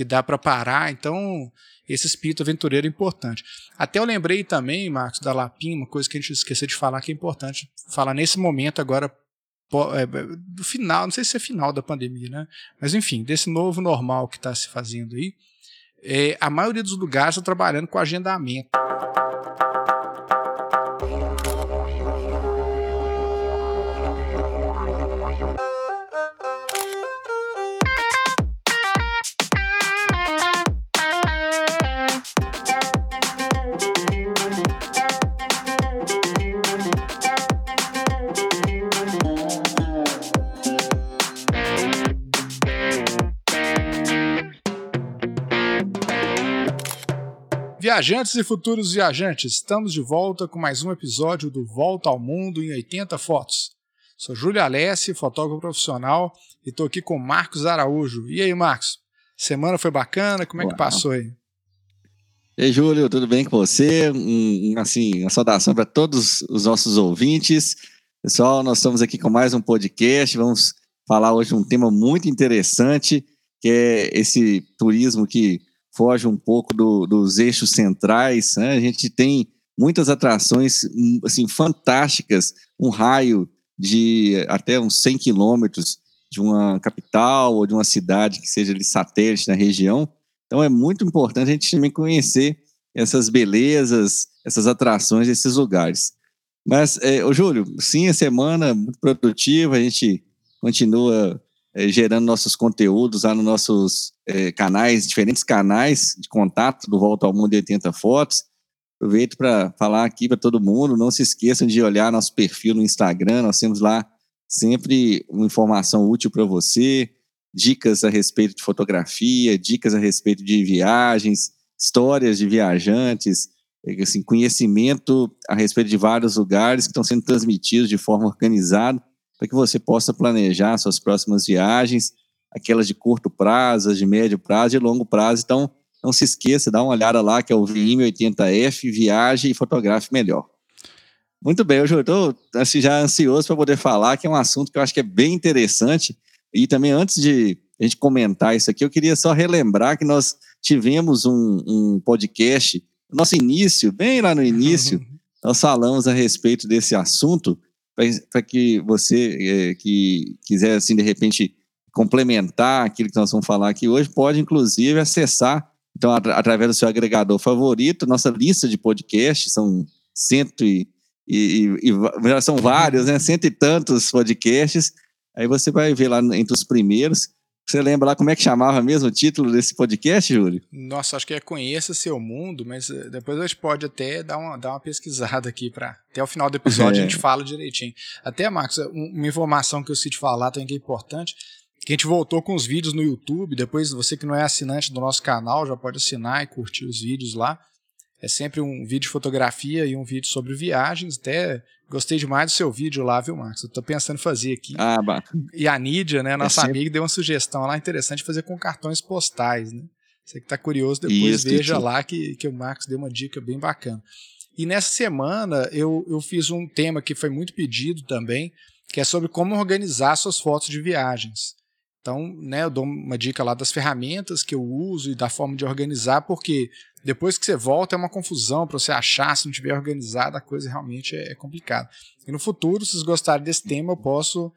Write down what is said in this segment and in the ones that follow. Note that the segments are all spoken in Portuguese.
que dá para parar. Então, esse espírito aventureiro é importante. Até eu lembrei também, Marcos, da Lapim, uma coisa que a gente esqueceu de falar que é importante falar nesse momento agora é, do final, não sei se é final da pandemia, né? Mas enfim, desse novo normal que está se fazendo aí, é, a maioria dos lugares está trabalhando com agendamento. Viajantes e futuros viajantes, estamos de volta com mais um episódio do Volta ao Mundo em 80 Fotos. Sou Júlio Alessi, fotógrafo profissional, e estou aqui com Marcos Araújo. E aí, Marcos? Semana foi bacana? Como é que passou aí? E aí, Júlio, tudo bem com você? Um, assim, uma saudação para todos os nossos ouvintes. Pessoal, nós estamos aqui com mais um podcast. Vamos falar hoje um tema muito interessante, que é esse turismo que foge um pouco do, dos eixos centrais. Né? A gente tem muitas atrações assim fantásticas, um raio de até uns 100 quilômetros de uma capital ou de uma cidade que seja ali satélite na região. Então é muito importante a gente também conhecer essas belezas, essas atrações desses lugares. Mas, é, ô Júlio, sim, a semana muito produtiva, a gente continua é, gerando nossos conteúdos lá nos nossos é, canais, diferentes canais de contato do Volta ao Mundo 80 Fotos. Aproveito para falar aqui para todo mundo, não se esqueçam de olhar nosso perfil no Instagram, nós temos lá sempre uma informação útil para você, dicas a respeito de fotografia, dicas a respeito de viagens, histórias de viajantes, assim, conhecimento a respeito de vários lugares que estão sendo transmitidos de forma organizada para que você possa planejar suas próximas viagens, aquelas de curto prazo, de médio prazo e longo prazo. Então, não se esqueça, dá uma olhada lá, que é o VIM80F, viaje e fotografe melhor. Muito bem, eu estou assim, já ansioso para poder falar, que é um assunto que eu acho que é bem interessante. E também, antes de a gente comentar isso aqui, eu queria só relembrar que nós tivemos um, um podcast, no nosso início, bem lá no início, nós falamos a respeito desse assunto, para que você é, que quiser, assim, de repente, complementar aquilo que nós vamos falar aqui hoje, pode, inclusive, acessar, então, através do seu agregador favorito, nossa lista de podcasts, são cento e, e, e, e são vários, né? Cento e tantos podcasts. Aí você vai ver lá entre os primeiros. Você lembra lá como é que chamava mesmo o título desse podcast, Júlio? Nossa, acho que é Conheça Seu Mundo, mas eh, depois a gente pode até dar uma, dar uma pesquisada aqui para até o final do episódio é. a gente fala direitinho. Até, Marcos, uma informação que eu sei te falar também que é importante, que a gente voltou com os vídeos no YouTube, depois você que não é assinante do nosso canal já pode assinar e curtir os vídeos lá. É sempre um vídeo de fotografia e um vídeo sobre viagens. Até gostei demais do seu vídeo lá, viu, Marcos? Eu tô pensando em fazer aqui. Ah, bacana. E a Nídia, né, nossa é sempre... amiga, deu uma sugestão lá interessante fazer com cartões postais, né? Você que tá curioso, depois Isso, veja lá que, que o Marcos deu uma dica bem bacana. E nessa semana eu, eu fiz um tema que foi muito pedido também, que é sobre como organizar suas fotos de viagens. Então, né, eu dou uma dica lá das ferramentas que eu uso e da forma de organizar, porque depois que você volta é uma confusão para você achar, se não tiver organizado, a coisa realmente é, é complicada. E no futuro, se vocês gostarem desse tema, eu posso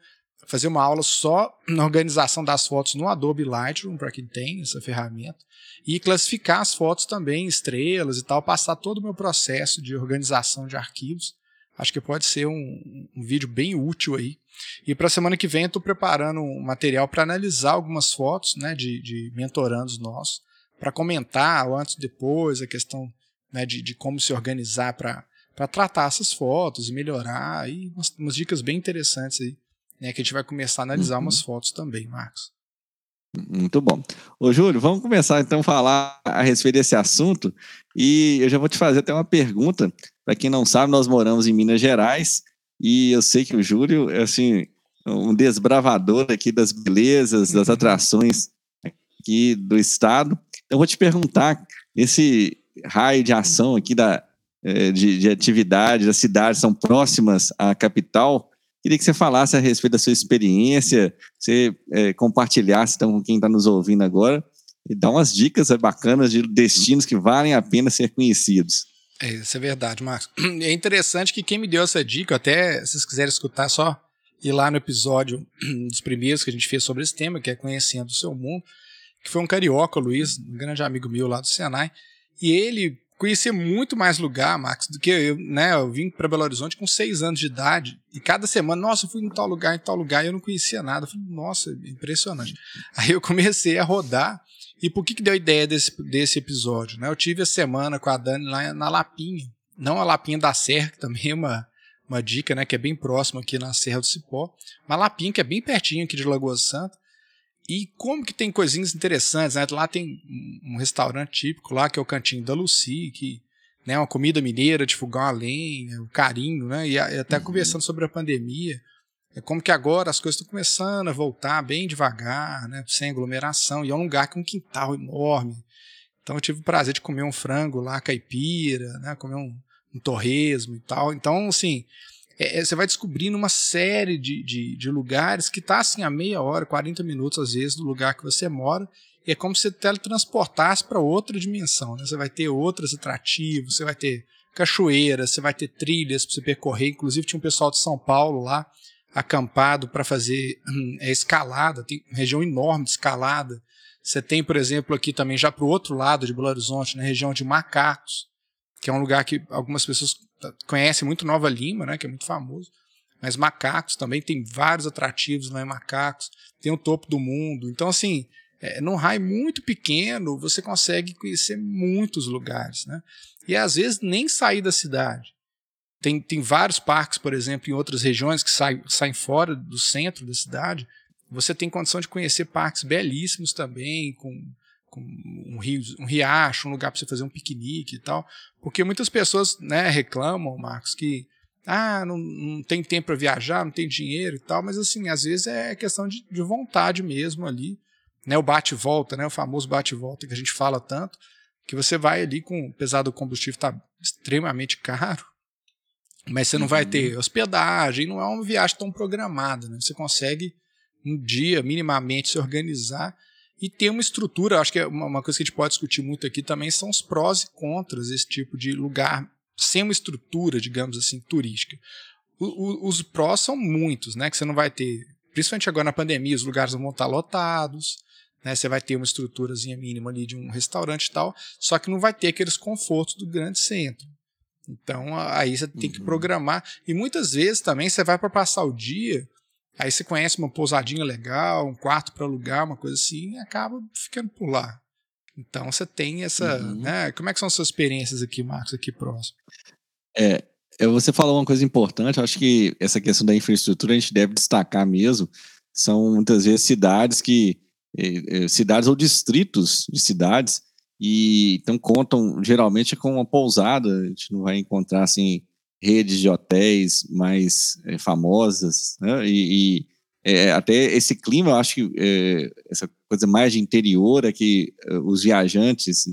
fazer uma aula só na organização das fotos no Adobe Lightroom, para quem tem essa ferramenta, e classificar as fotos também, estrelas e tal, passar todo o meu processo de organização de arquivos. Acho que pode ser um, um vídeo bem útil aí e para a semana que vem estou preparando um material para analisar algumas fotos né, de, de mentorandos nossos, para comentar o antes e depois, a questão né, de, de como se organizar para tratar essas fotos e melhorar. E umas, umas, dicas bem interessantes aí, né, que a gente vai começar a analisar uhum. umas fotos também, Marcos. Muito bom. Ô, Júlio, vamos começar então a falar a respeito desse assunto. E eu já vou te fazer até uma pergunta. Para quem não sabe, nós moramos em Minas Gerais e eu sei que o Júlio é assim, um desbravador aqui das belezas, das uhum. atrações aqui do estado. Então, vou te perguntar, esse raio de ação aqui da, é, de, de atividade das cidades são próximas à capital, queria que você falasse a respeito da sua experiência, você é, compartilhasse então, com quem está nos ouvindo agora, e dá umas dicas bacanas de destinos que valem a pena ser conhecidos. É, isso é verdade, Marcos. É interessante que quem me deu essa dica, até se vocês quiserem escutar, só ir lá no episódio dos primeiros que a gente fez sobre esse tema, que é Conhecendo o Seu Mundo, que foi um carioca, Luiz, um grande amigo meu lá do Senai, e ele conhecia muito mais lugar, Max, do que eu, né? Eu vim para Belo Horizonte com seis anos de idade e cada semana, nossa, eu fui em tal lugar, em tal lugar, e eu não conhecia nada. Eu falei, nossa, impressionante. Aí eu comecei a rodar. E por que, que deu a ideia desse, desse episódio? Né? Eu tive a semana com a Dani lá na Lapinha, não a Lapinha da Serra, que também é uma, uma dica, né? Que é bem próxima aqui na Serra do Cipó, mas Lapinha, que é bem pertinho aqui de Lagoa Santa. E como que tem coisinhas interessantes, né? Lá tem um restaurante típico lá, que é o Cantinho da Lucy, que né, uma comida mineira de fogão a lenha, o carinho, né? E até uhum. conversando sobre a pandemia, é como que agora as coisas estão começando a voltar bem devagar, né? Sem aglomeração, e é um lugar com um quintal enorme. Então eu tive o prazer de comer um frango lá, caipira, né? Comer um, um torresmo e tal. Então, assim, é, é, você vai descobrindo uma série de, de, de lugares que está assim a meia hora, 40 minutos às vezes do lugar que você mora, e é como se você teletransportasse para outra dimensão. Né? Você vai ter outros atrativos, você vai ter cachoeiras, você vai ter trilhas para você percorrer. Inclusive tinha um pessoal de São Paulo lá acampado para fazer hum, é, escalada, tem região enorme de escalada. Você tem, por exemplo, aqui também já para o outro lado de Belo Horizonte, na região de Macacos, que é um lugar que algumas pessoas conhecem muito Nova Lima, né, que é muito famoso. Mas Macacos também tem vários atrativos lá em Macacos, tem o topo do mundo. Então, assim, é, num raio muito pequeno, você consegue conhecer muitos lugares. Né? E às vezes nem sair da cidade. Tem, tem vários parques, por exemplo, em outras regiões que saem, saem fora do centro da cidade. Você tem condição de conhecer parques belíssimos também, com um, rio, um riacho, um lugar para você fazer um piquenique e tal. Porque muitas pessoas né, reclamam, Marcos, que ah, não, não tem tempo para viajar, não tem dinheiro e tal, mas assim, às vezes é questão de, de vontade mesmo ali. Né, o bate-volta, né, o famoso bate-volta que a gente fala tanto, que você vai ali com, apesar do combustível estar tá extremamente caro, mas você não uhum. vai ter hospedagem, não é uma viagem tão programada, né? Você consegue um dia minimamente se organizar e ter uma estrutura. Acho que é uma, coisa que a gente pode discutir muito aqui também são os prós e contras desse tipo de lugar sem uma estrutura, digamos assim, turística. O, o, os prós são muitos, né? Que você não vai ter, principalmente agora na pandemia, os lugares vão estar lotados, né? Você vai ter uma estruturazinha mínima ali de um restaurante e tal, só que não vai ter aqueles confortos do grande centro. Então aí você tem que uhum. programar. E muitas vezes também você vai para passar o dia Aí você conhece uma pousadinha legal, um quarto para alugar, uma coisa assim, e acaba ficando por lá. Então você tem essa. Uhum. Né? Como é que são as suas experiências aqui, Marcos, aqui próximo? É, você falou uma coisa importante, acho que essa questão da infraestrutura a gente deve destacar mesmo. São muitas vezes cidades que. Eh, eh, cidades ou distritos de cidades, e então contam geralmente com uma pousada, a gente não vai encontrar assim redes de hotéis mais é, famosas, né? e, e é, até esse clima, eu acho que é, essa coisa mais de interior é que os viajantes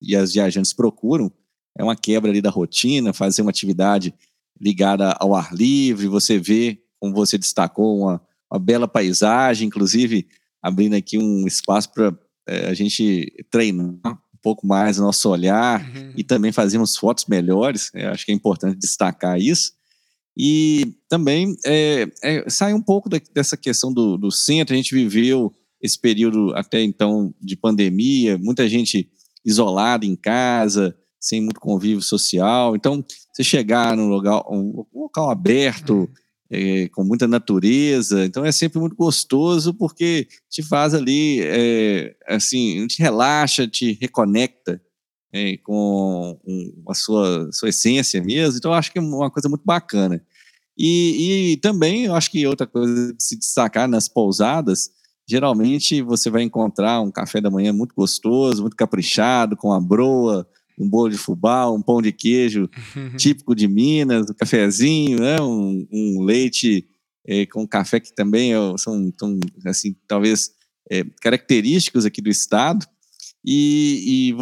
e as viajantes procuram, é uma quebra ali da rotina, fazer uma atividade ligada ao ar livre, você vê, como você destacou, uma, uma bela paisagem, inclusive abrindo aqui um espaço para a gente treinar pouco mais o nosso olhar uhum. e também fazemos fotos melhores. É, acho que é importante destacar isso. E também é, é, sai um pouco da, dessa questão do, do centro. A gente viveu esse período até então de pandemia, muita gente isolada em casa, sem muito convívio social. Então, você chegar num local, um local aberto, uhum é, com muita natureza, então é sempre muito gostoso porque te faz ali, é, assim, te relaxa, te reconecta é, com a sua, sua essência mesmo, então acho que é uma coisa muito bacana. E, e também eu acho que outra coisa de se destacar nas pousadas, geralmente você vai encontrar um café da manhã muito gostoso, muito caprichado, com a broa, um bolo de fubá, um pão de queijo uhum. típico de Minas, um cafezinho, né? um, um leite é, com café que também é, são, são, assim, talvez é, característicos aqui do estado. E, e,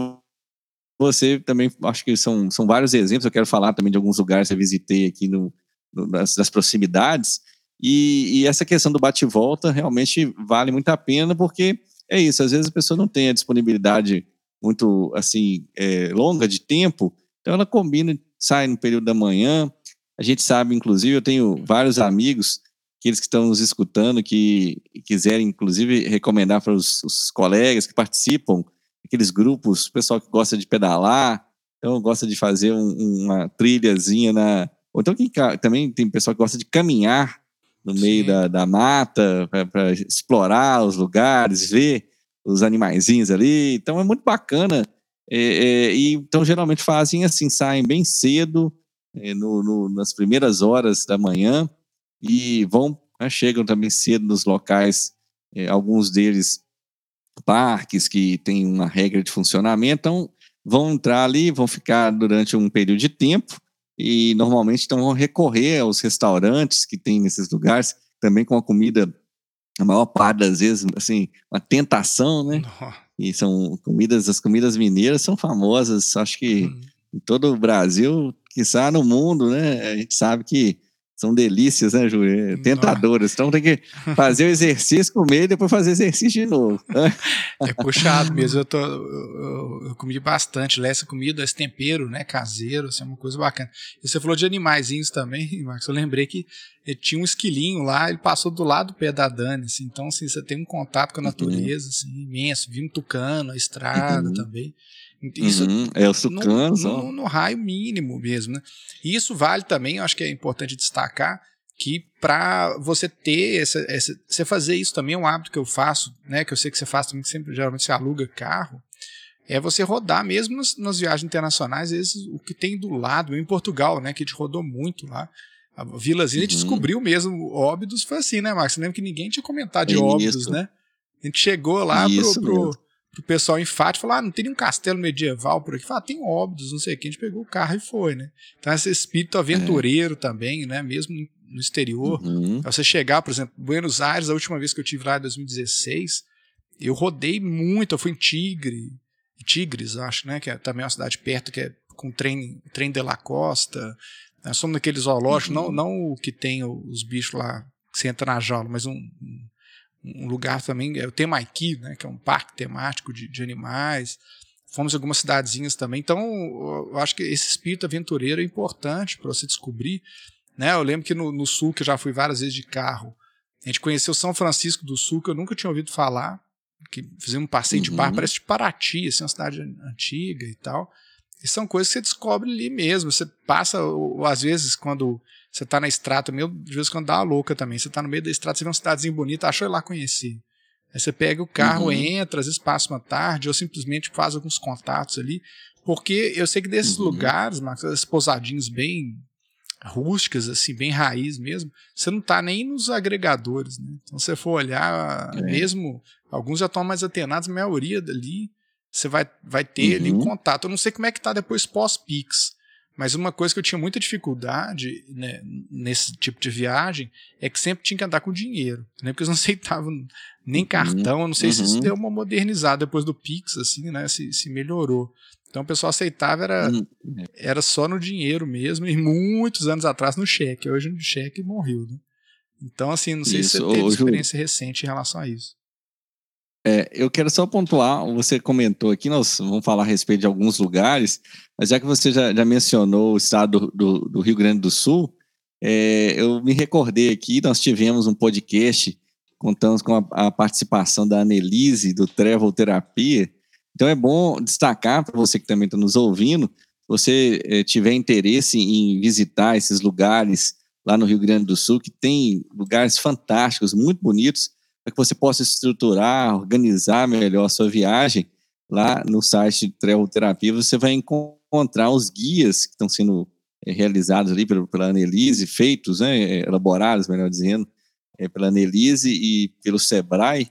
você também, acho que são, são vários exemplos, eu quero falar também de alguns lugares que eu visitei aqui no, no das, das, proximidades, e, e, essa questão do bate-volta realmente vale muito a pena, porque é isso, às vezes a pessoa não tem a disponibilidade muito, assim, é, longa de tempo, então ela combina, sai no período da manhã, a gente sabe, inclusive, eu tenho vários amigos, aqueles que estão nos escutando, que quiserem, inclusive, recomendar para os, os colegas que participam, aqueles grupos, o pessoal que gosta de pedalar, então gosta de fazer um, uma trilhazinha na. Ou então quem, também tem pessoal que gosta de caminhar no meio da, da mata para explorar os lugares, ver os animaizinhos ali. Então é muito bacana. É, é, e então geralmente fazem assim, saem bem cedo, é, no, no, nas primeiras horas da manhã e vão né, chegam também cedo nos locais, é, alguns deles parques que têm uma regra de funcionamento, então vão entrar ali, vão ficar durante um período de tempo e normalmente então vão recorrer aos restaurantes que tem nesses lugares, também com a comida, a maior parte das vezes, assim, uma tentação, né? E são comidas, as comidas mineiras são famosas, acho que hum. em todo o Brasil, quiçá no mundo, né? A gente sabe que são delícias, né, Júlio? É tentadoras. Então tem que fazer o exercício, comer e depois fazer exercício de novo. Né? É puxado mesmo. Eu, tô, eu, eu comi bastante lá essa comida, esse tempero, né, caseiro, assim, é uma coisa bacana. E você falou de animaizinhos também, Marcos. Eu lembrei que tinha um esquilinho lá, ele passou do lado do pé da Dani, assim, então assim, você tem um contato com a uhum. natureza assim, imenso. Vi um tucano, a estrada uhum. também. Isso uhum, é o sucano, no, no, no, raio mínimo mesmo, né? E isso vale também, eu acho que é importante destacar que para você ter essa, essa, você fazer isso também é um hábito que eu faço, né? Que eu sei que você faz também, que sempre geralmente você aluga carro, é você rodar mesmo nas, nas viagens internacionais, às vezes o que tem do lado, em Portugal, né? Que a gente rodou muito lá. A vilazinha, uhum. descobriu mesmo óbidos, foi assim, né, Marcos? Você lembra que ninguém tinha comentado de óbidos, né? A gente chegou lá isso pro, pro pro pessoal em Fátima, falou, ah, não tem nenhum castelo medieval por aqui. Fala, ah, tem óbidos, não sei o que. A gente pegou o carro e foi, né? Então esse espírito aventureiro é. também, né? Mesmo no exterior. Uhum. Você chegar, por exemplo, Buenos Aires, a última vez que eu tive lá em 2016, eu rodei muito, eu fui em Tigre, Tigres, acho, né? Que é também uma cidade perto, que é com trem, trem de la Costa. Nós somos naqueles zoológicos, uhum. não, não o que tem os bichos lá que você entra na jaula, mas um, um um lugar também, é o Temaiki, né, que é um parque temático de, de animais. Fomos em algumas cidadezinhas também. Então, eu acho que esse espírito aventureiro é importante para você descobrir. Né? Eu lembro que no, no, sul, que eu já fui várias vezes de carro, a gente conheceu São Francisco do Sul, que eu nunca tinha ouvido falar, que fizemos um passeio uhum. de barco, parece de Paraty, assim, uma cidade antiga e tal. E são coisas que você descobre ali mesmo. Você passa, ou, às vezes, quando você tá na estrada, meu, de vez em quando dá uma louca também. Você tá no meio da estrada, você vê uma cidadezinha bonita, achou ir lá conhecer. Aí você pega o carro, uhum. entra, às vezes passa uma tarde, ou simplesmente faz alguns contatos ali. Porque eu sei que desses uhum. lugares, Marcos, essas pousadinhas bem rústicas, assim, bem raiz mesmo, você não tá nem nos agregadores, né? Então, se você for olhar, é. mesmo, alguns já estão mais atenados, a maioria dali, você vai, vai ter uhum. ali contato. Eu não sei como é que tá depois pós-Pix, mas uma coisa que eu tinha muita dificuldade né, nesse tipo de viagem é que sempre tinha que andar com dinheiro, né? Porque eles não aceitavam nem uhum. cartão. Eu não sei uhum. se isso uhum. deu uma modernizada depois do Pix, assim, né? Se, se melhorou. Então o pessoal aceitava era, uhum. era só no dinheiro mesmo, e muitos anos atrás no cheque. Hoje no cheque morreu, né? Então, assim, não sei isso. se você teve experiência recente em relação a isso. É, eu quero só pontuar, você comentou aqui, nós vamos falar a respeito de alguns lugares, mas já que você já, já mencionou o estado do, do, do Rio Grande do Sul, é, eu me recordei aqui, nós tivemos um podcast, contamos com a, a participação da Annelise, do Travel Terapia, então é bom destacar para você que também está nos ouvindo, se você é, tiver interesse em visitar esses lugares lá no Rio Grande do Sul, que tem lugares fantásticos, muito bonitos, para que você possa estruturar, organizar melhor a sua viagem, lá no site de Travel Terapia você vai encontrar os guias que estão sendo é, realizados ali pela, pela Annelise, feitos, né, eh, elaborados, melhor dizendo, é, pela Annelise e pelo Sebrae.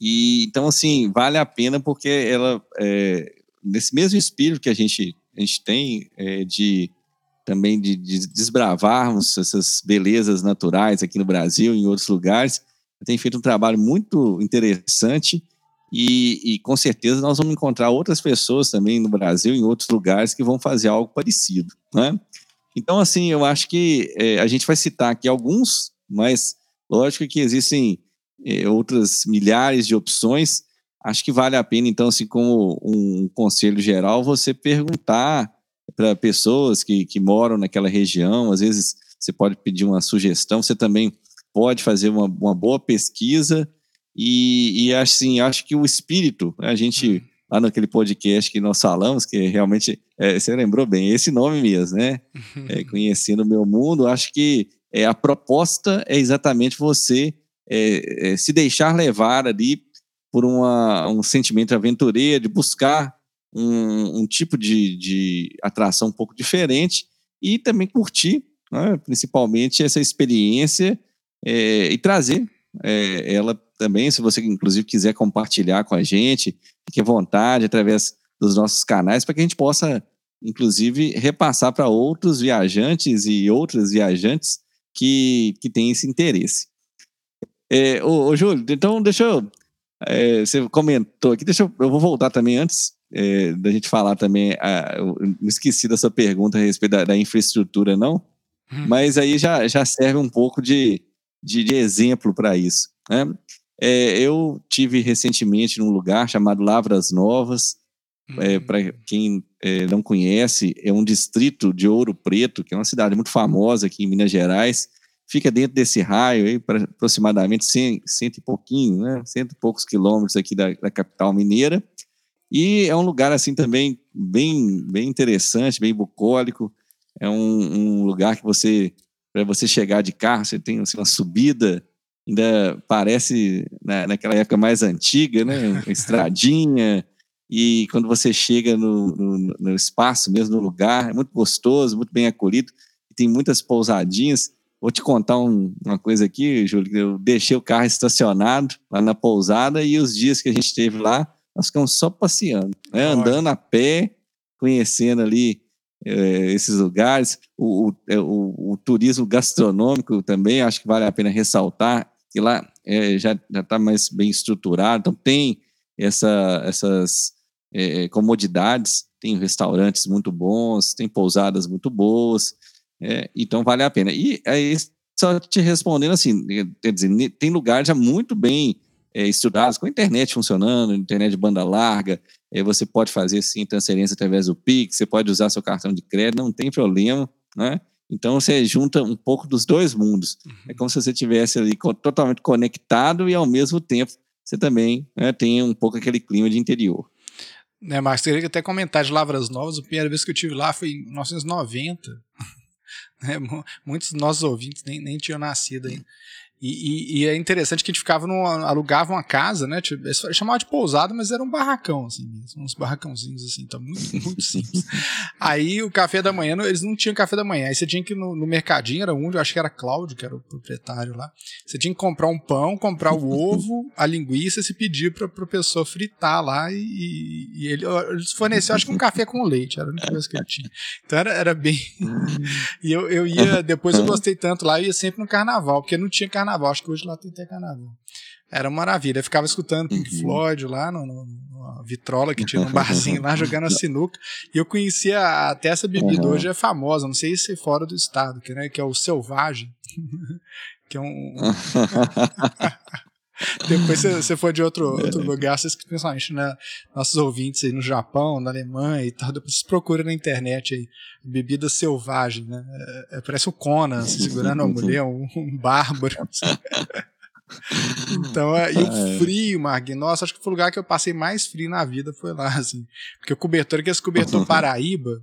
E, então, assim, vale a pena porque ela, é, nesse mesmo espírito que a gente, a gente tem é, de também de, de desbravarmos essas belezas naturais aqui no Brasil e em outros lugares, tem feito um trabalho muito interessante e, e, com certeza nós vamos encontrar outras pessoas também no Brasil, em outros lugares, que vão fazer algo parecido. Né? Então, assim, eu acho que é, a gente vai citar aqui alguns, mas lógico que existem é, outras milhares de opções. acho que vale a pena, então, assim, como um conselho geral, você perguntar para pessoas que, que moram naquela região, às vezes você pode pedir uma sugestão, você também pode fazer uma, uma boa pesquisa e, e assim, acho que o espírito, né, a gente, lá naquele podcast que nós falamos, que realmente, é, você lembrou bem, esse nome mesmo, né? É, conhecendo o meu mundo, acho que é, a proposta é exatamente você é, é, se deixar levar ali por uma, um sentimento aventureiro, de buscar um, um tipo de, de, atração um pouco diferente e também curtir, né, principalmente, essa experiência é, e trazer é, ela também, se você inclusive quiser compartilhar com a gente, fique à vontade através dos nossos canais para que a gente possa, inclusive, repassar para outros viajantes e outras viajantes que, que têm esse interesse. É, ô, ô, Júlio, então deixa eu. É, você comentou aqui, deixa eu. Eu vou voltar também antes é, da gente falar também. A, eu não esqueci dessa pergunta a respeito da, da infraestrutura, não. Hum. Mas aí já, já serve um pouco de, de, de exemplo para isso. Né? É, eu tive recentemente num lugar chamado Lavras Novas. É, hum. para quem é, não conhece, é um distrito de Ouro Preto, que é uma cidade muito famosa aqui em Minas Gerais fica dentro desse raio aí, para aproximadamente cento, cento e pouquinho, né? Cento e poucos quilômetros aqui da, da, capital mineira. E é um lugar assim também bem, bem interessante, bem bucólico. É um, um lugar que você, para você chegar de carro, você tem assim, uma subida, ainda parece na, naquela época mais antiga, né? Uma estradinha. E quando você chega no, no, no espaço mesmo, no lugar, é muito gostoso, muito bem acolhido. E tem muitas pousadinhas Vou te contar um, uma coisa aqui, Júlio. Eu deixei o carro estacionado lá na pousada e os dias que a gente esteve lá, nós ficamos só passeando, né? andando a pé, conhecendo ali é, esses lugares. O, é, o, o, turismo gastronômico também, acho que vale a pena ressaltar, que lá é, já está mais bem estruturado, então tem essa, essas é, comodidades, tem restaurantes muito bons, tem pousadas muito boas. É, então vale a pena. E aí, só te respondendo assim, quer dizer, tem lugares já muito bem estudados, com a internet funcionando, internet de banda larga, você pode fazer sim transferência através do Pix, você pode usar seu cartão de crédito, não tem problema, né? Então você junta um pouco dos dois mundos. Uhum. É como se você estivesse ali totalmente conectado e ao mesmo tempo você também né, tem um pouco aquele clima de interior. Né, Marcos, queria até comentar de Lavras Novas, a primeira vez que eu tive lá foi em 1990. Né? Muitos dos nossos ouvintes nem, nem tinham nascido ainda. E, e, e, é interessante que a gente ficava num, alugava uma casa, né? Tipo, eles chamavam de pousada, mas era um barracão, assim, uns barracãozinhos, assim, então muito, muito simples. Aí o café da manhã, eles não tinham café da manhã. Aí você tinha que ir no, no mercadinho, era onde, eu acho que era Cláudio, que era o proprietário lá. Você tinha que comprar um pão, comprar o ovo, a linguiça, se pedir pra, pra pessoa fritar lá e, e ele, eles forneciam, acho que um café com leite, era a única coisa que ele tinha. Então era, era bem. e eu, eu ia, depois eu gostei tanto lá, eu ia sempre no carnaval, porque não tinha carnaval carnaval. Acho que hoje lá tem até carnaval. Era uma maravilha. Eu ficava escutando Pink uhum. Floyd lá no, no, numa vitrola que tinha um barzinho lá, jogando a sinuca. E eu conhecia até essa bebida, uhum. hoje é famosa, não sei se é fora do estado, que, né, que é o Selvagem. que é um. Depois você, você for de outro, outro é. lugar, vocês principalmente né, nossos ouvintes aí no Japão, na Alemanha e tal, depois vocês procuram na internet aí, bebida selvagem, né? É, é, parece o Conan assim, segurando uma mulher, um, um bárbaro. Assim. Então, é, e o ah, é. frio, Marg, nossa, acho que foi o lugar que eu passei mais frio na vida, foi lá, assim. Porque o cobertor, que esse cobertor Paraíba,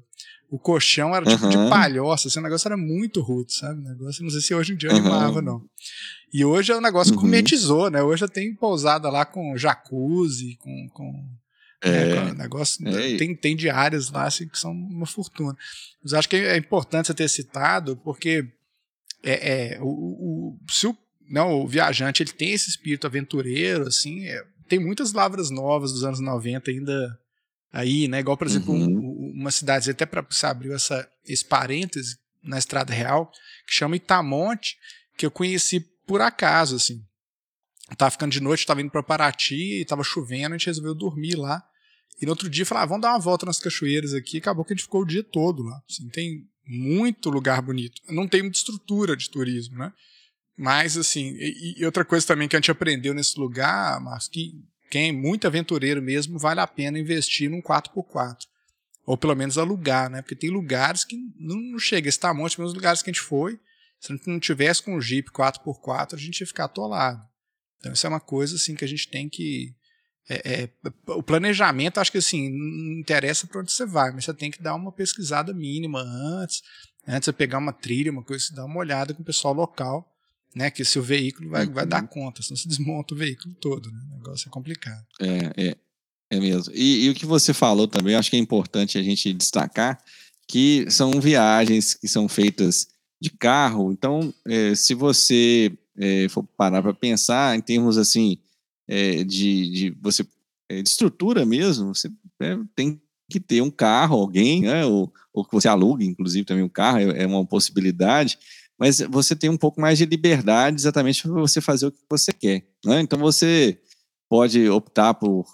o colchão era tipo uhum. de palhoça, assim, o negócio era muito rude, sabe? O negócio, não sei se hoje em dia eu animava, uhum. não. E hoje é um negócio uhum. gourmetizou, né? Hoje já tem pousada lá com jacuzzi, com. com né, é, né, negócio, é. tem, tem diárias lá assim, que são uma fortuna. Mas acho que é importante você ter citado, porque é, é o, o, se o, não, o viajante ele tem esse espírito aventureiro, assim, é, tem muitas lavras novas dos anos 90 ainda aí, né? Igual, por exemplo, uhum. um, uma cidade, até para você abriu essa, esse parêntese na Estrada Real, que chama Itamonte, que eu conheci por acaso, assim. Eu tava ficando de noite, tava indo para Paraty tava chovendo, a gente resolveu dormir lá. E no outro dia falou: ah, vamos dar uma volta nas cachoeiras aqui. Acabou que a gente ficou o dia todo lá. Assim, tem muito lugar bonito. Não tem muita estrutura de turismo, né? Mas, assim, e, e outra coisa também que a gente aprendeu nesse lugar, Marcos, que quem muito aventureiro mesmo, vale a pena investir num 4x4. Ou pelo menos alugar, né? Porque tem lugares que não chega esse tamanho, os lugares que a gente foi, se a gente não tivesse com um Jeep 4x4, a gente ia ficar atolado. Então isso é uma coisa assim que a gente tem que é, é, o planejamento, acho que assim, não interessa para onde você vai, mas você tem que dar uma pesquisada mínima antes, antes de pegar uma trilha, uma coisa, dar uma olhada com o pessoal local, né? Que se o veículo vai, vai dar uhum. conta, senão você desmonta o veículo todo, né? O negócio é complicado. É, é, é mesmo. E, e o que você falou também, acho que é importante a gente destacar que são viagens que são feitas de carro. Então, é, se você é, for parar para pensar em termos assim é, de, de você é, de estrutura mesmo, você é, tem que ter um carro, alguém, né, ou, ou que você alugue, inclusive também um carro é, é uma possibilidade, mas você tem um pouco mais de liberdade exatamente para você fazer o que você quer. Né? Então você pode optar por,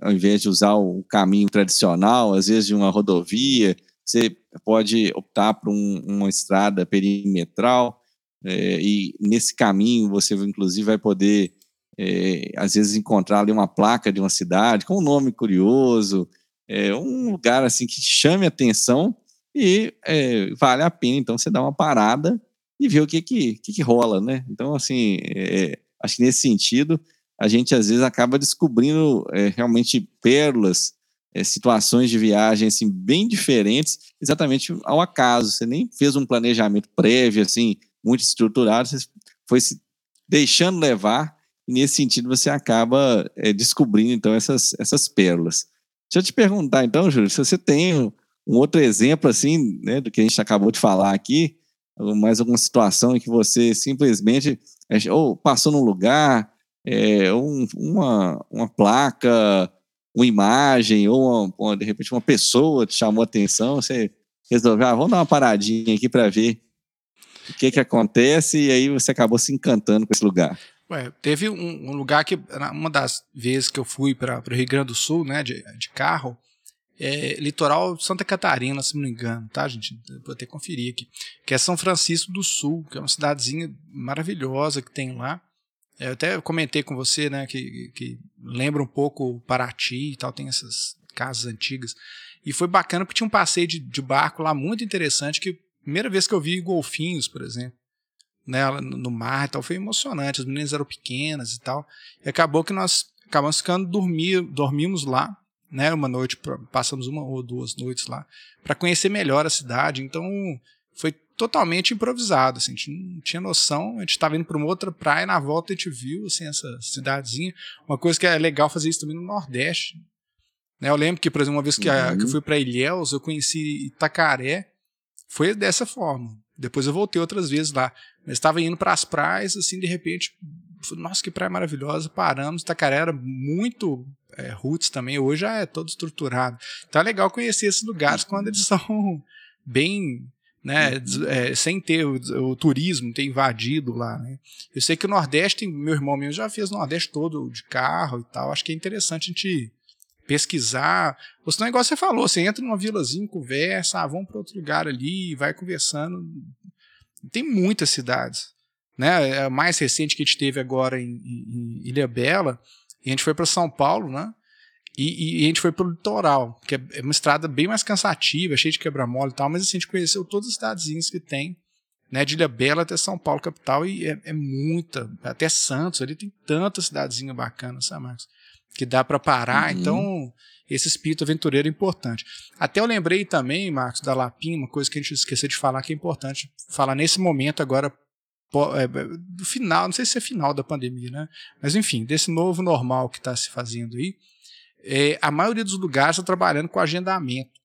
ao invés de usar o caminho tradicional, às vezes de uma rodovia, você pode optar por um, uma estrada perimetral, é, e nesse caminho você inclusive vai poder é, às vezes encontrar ali uma placa de uma cidade com um nome curioso, é, um lugar assim que chame atenção e é, vale a pena então você dar uma parada e ver o que que, que, que rola, né? Então assim, é, acho que nesse sentido a gente às vezes acaba descobrindo é, realmente pérolas, é, situações de viagem assim bem diferentes, exatamente ao acaso. Você nem fez um planejamento prévio assim muito estruturado, você foi se deixando levar e nesse sentido você acaba é, descobrindo então essas, essas pérolas. Deixa eu te perguntar então, Júlio, se você tem um, outro exemplo assim, né, do que a gente acabou de falar aqui, mais alguma situação em que você simplesmente é, ou passou num lugar, é, um, uma, uma placa, uma imagem, ou uma, de repente uma pessoa te chamou a atenção, você resolveu, ah, vamos dar uma paradinha aqui para ver o que que acontece, e aí você acabou se encantando com esse lugar. Ué, teve um, um, lugar que, uma das vezes que eu fui para o Rio Grande do Sul, né, de, de carro, é, litoral Santa Catarina, se não me engano, tá, gente? Vou até conferir aqui. Que é São Francisco do Sul, que é uma cidadezinha maravilhosa que tem lá. É, eu até comentei com você, né, que, que lembra um pouco Paraty e tal, tem essas casas antigas. E foi bacana porque tinha um passeio de, de barco lá muito interessante, que primeira vez que eu vi golfinhos, por exemplo né, no mar e tal, foi emocionante. As meninas eram pequenas e tal. E acabou que nós acabamos ficando dormir, dormimos lá, né, uma noite, passamos uma ou duas noites lá, para conhecer melhor a cidade. Então, foi totalmente improvisado, assim, a gente não tinha noção, a gente estava indo para uma outra praia, na volta a gente viu, assim, essa cidadezinha. Uma coisa que é legal fazer isso também no Nordeste. Né, eu lembro que, por exemplo, uma vez que, uhum. a, que eu uhum. fui para Ilhéus, eu conheci Itacaré, foi dessa forma. Depois eu voltei outras vezes lá. Mas estava indo para as praias, assim, de repente, nossa, que praia maravilhosa. Paramos, Itacaré era muito é, roots também, hoje já é todo estruturado. Então é legal conhecer esses lugares quando eles são bem. Né, é, sem ter o, o, turismo ter invadido lá. Né? Eu sei que o Nordeste, meu irmão mesmo já fez o Nordeste todo de carro e tal. Acho que é interessante a gente pesquisar. Ou senão, igual você falou, você entra numa vilazinha, conversa, ah, vamos para outro lugar ali, vai conversando. Tem muitas cidades. Né? A mais recente que a gente teve agora em, em Ilha Bela, e a gente foi para São Paulo, né? E, e, a gente foi para o litoral, que é, é uma estrada bem mais cansativa, cheia de quebra-mola e tal, mas assim, a gente conheceu todas as cidadezinhas que tem, né, de Ilha Bela até São Paulo, capital, e é, é muita, até Santos, ali tem tanta cidadezinha bacana, sabe, Marcos? que dá para parar. Uhum. Então, esse espírito aventureiro é importante. Até eu lembrei também, Marcos, da Lapim, uma coisa que a gente esqueceu de falar que é importante falar nesse momento agora do final, não sei se é final da pandemia, né? Mas enfim, desse novo normal que está se fazendo aí, é, a maioria dos lugares está trabalhando com agendamento.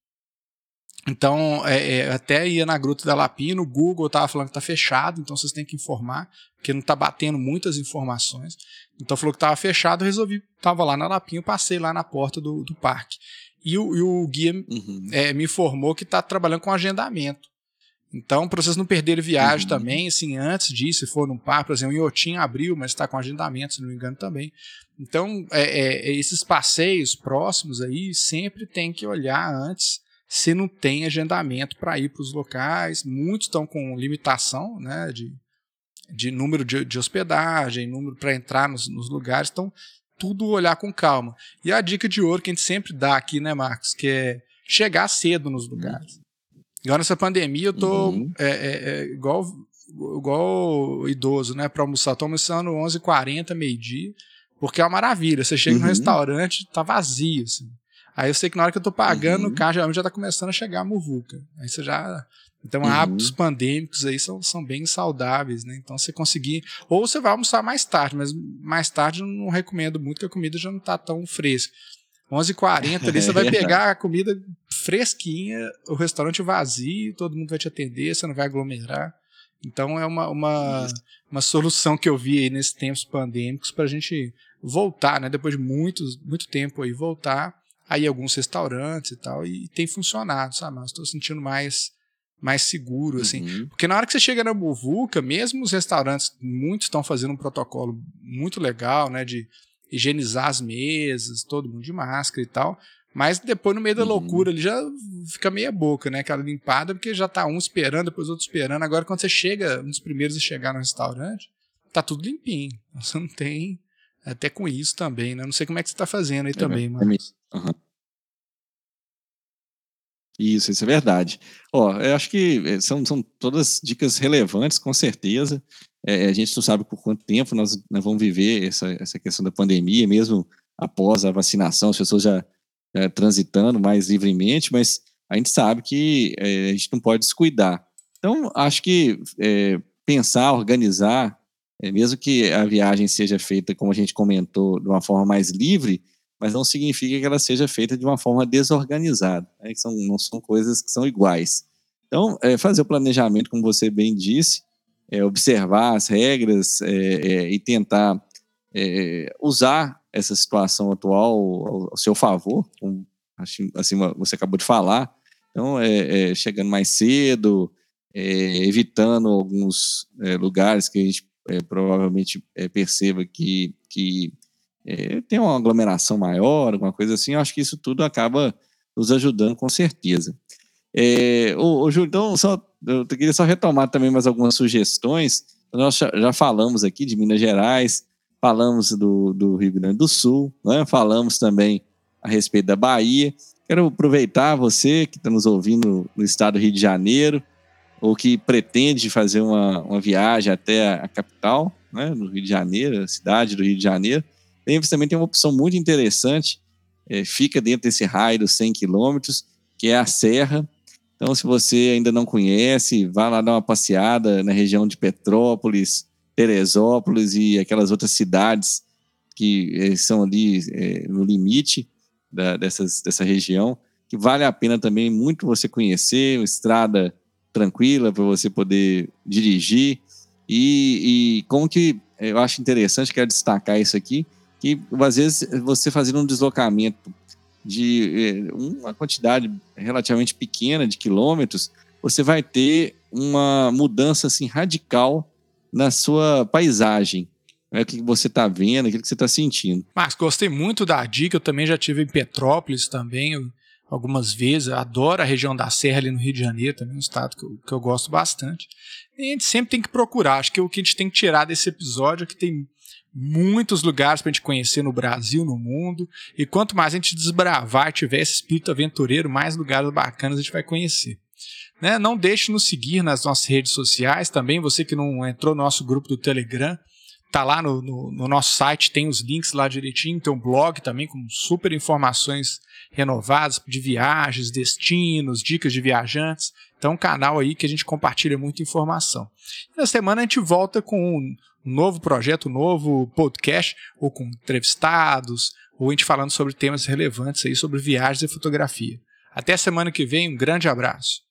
Então, é, é, até ia na Gruta da Lapina, o Google estava falando que está fechado, então vocês têm que informar, porque não está batendo muitas informações. Então falou que estava fechado, eu resolvi, estava lá na Lapinha, passei lá na porta do, do parque. E o, e o guia uhum. é, me informou que está trabalhando com agendamento. Então, para vocês não perderem viagem uhum. também, assim, antes disso, se for num parque, por exemplo, o Iotim abriu, mas está com agendamento, se não me engano, também. Então, é, é, esses passeios próximos aí sempre tem que olhar antes se não tem agendamento para ir para os locais. Muitos estão com limitação né, de, de número de, de hospedagem, número para entrar nos, nos, lugares. Então, tudo olhar com calma. E a dica de ouro que a gente sempre dá aqui, né, Marcos, que é chegar cedo nos lugares. Igual nessa pandemia, eu tô uhum. é, é, é, igual, igual idoso, né? Para almoçar. Tô almoçando 11h40, meio-dia, porque é uma maravilha. Você chega uhum. no restaurante, tá vazio, assim. Aí eu sei que na hora que eu tô pagando, uhum. o carro geralmente já tá começando a chegar a muvuca. Aí você já. Então, uhum. hábitos pandêmicos aí são, são bem saudáveis, né? Então, você conseguir. Ou você vai almoçar mais tarde, mas mais tarde eu não recomendo muito, porque a comida já não tá tão fresca. 11h40 ali, você vai pegar a comida fresquinha, o restaurante vazio, todo mundo vai te atender, você não vai aglomerar. Então é uma, uma, uma solução que eu vi aí nesses tempos pandêmicos para a gente voltar, né? Depois de muito, muito tempo aí, voltar aí alguns restaurantes e tal, e tem funcionado, sabe? Mas estou sentindo mais mais seguro, assim. Uhum. Porque na hora que você chega na Muvuca, mesmo os restaurantes, muitos estão fazendo um protocolo muito legal, né? De higienizar as mesas, todo mundo de máscara e tal. Mas depois, no meio da uhum. loucura, ele já fica meia boca, né? Aquela limpada, porque já tá um esperando, depois outro esperando. Agora, quando você chega, um dos primeiros a chegar no restaurante, tá tudo limpinho. Você não tem. Até com isso também, né? Não sei como é que você tá fazendo aí é também, mano. Uhum. Isso, isso é verdade. Ó, eu acho que eh, são, são todas dicas relevantes, com certeza. É, a gente não sabe por quanto tempo nós, nós vamos viver essa, essa questão da pandemia, mesmo após a vacinação, as pessoas já, transitando mais livremente, mas a gente sabe que é, a gente não pode descuidar. Então, acho que é, pensar, organizar, mesmo que a viagem seja feita, como a gente comentou, de uma forma mais livre, mas não significa que ela seja feita de uma forma desorganizada. Né? São, não são coisas que são iguais. Então, é, fazer o planejamento, como você bem disse, é, observar as regras é, é e tentar é, usar essa situação atual ao, ao seu favor, como assim você acabou de falar. Então, é, chegando mais cedo, evitando alguns lugares que a gente provavelmente perceba que, que é, tem uma aglomeração maior, alguma coisa assim, eu acho que isso tudo acaba nos ajudando com certeza. É, ô, ô Júlio, então, só, eu queria só retomar também mais algumas sugestões. Nós já falamos aqui de Minas Gerais, falamos do, do Rio Grande do Sul, né? falamos também a respeito da Bahia. Quero aproveitar você que está nos ouvindo no estado do Rio de Janeiro, ou que pretende fazer uma, uma viagem até a capital, né, no Rio de Janeiro, a cidade do Rio de Janeiro. Memphis também tem uma opção muito interessante, é, fica dentro desse raio dos 100 quilômetros, que é a Serra. Então, se você ainda não conhece, vá lá dar uma passeada na região de Petrópolis, Teresópolis e aquelas outras cidades que é, são ali é, no limite da, dessas, dessa região, que vale a pena também muito você conhecer, uma estrada tranquila para você poder dirigir. E, e como que eu acho interessante, quero destacar isso aqui, que às vezes você fazendo um deslocamento de eh, uma quantidade relativamente pequena de quilômetros, você vai ter uma mudança assim radical na sua paisagem. É o que você está vendo, aquilo que você está sentindo. Mas gostei muito da dica. Eu também já tive em Petrópolis também algumas vezes. Eu adoro a região da Serra ali no Rio de Janeiro, também um estado que eu, que eu gosto bastante. E a gente sempre tem que procurar. Acho que o que a gente tem que tirar desse episódio é que tem muitos lugares para a gente conhecer no Brasil, no mundo. E quanto mais a gente desbravar, tiver esse espírito aventureiro, mais lugares bacanas a gente vai conhecer. Né? Não deixe de nos seguir nas nossas redes sociais também. Você que não entrou no nosso grupo do Telegram, tá lá no, no, no, nosso site, tem os links lá direitinho, tem um blog também com super informações renovadas de viagens, destinos, dicas de viajantes. Então, um canal aí que a gente compartilha muita informação. E na semana a gente volta com um novo projeto, um novo podcast, ou com entrevistados, ou a gente falando sobre temas relevantes aí sobre viagens e fotografia. Até semana que vem, um grande abraço.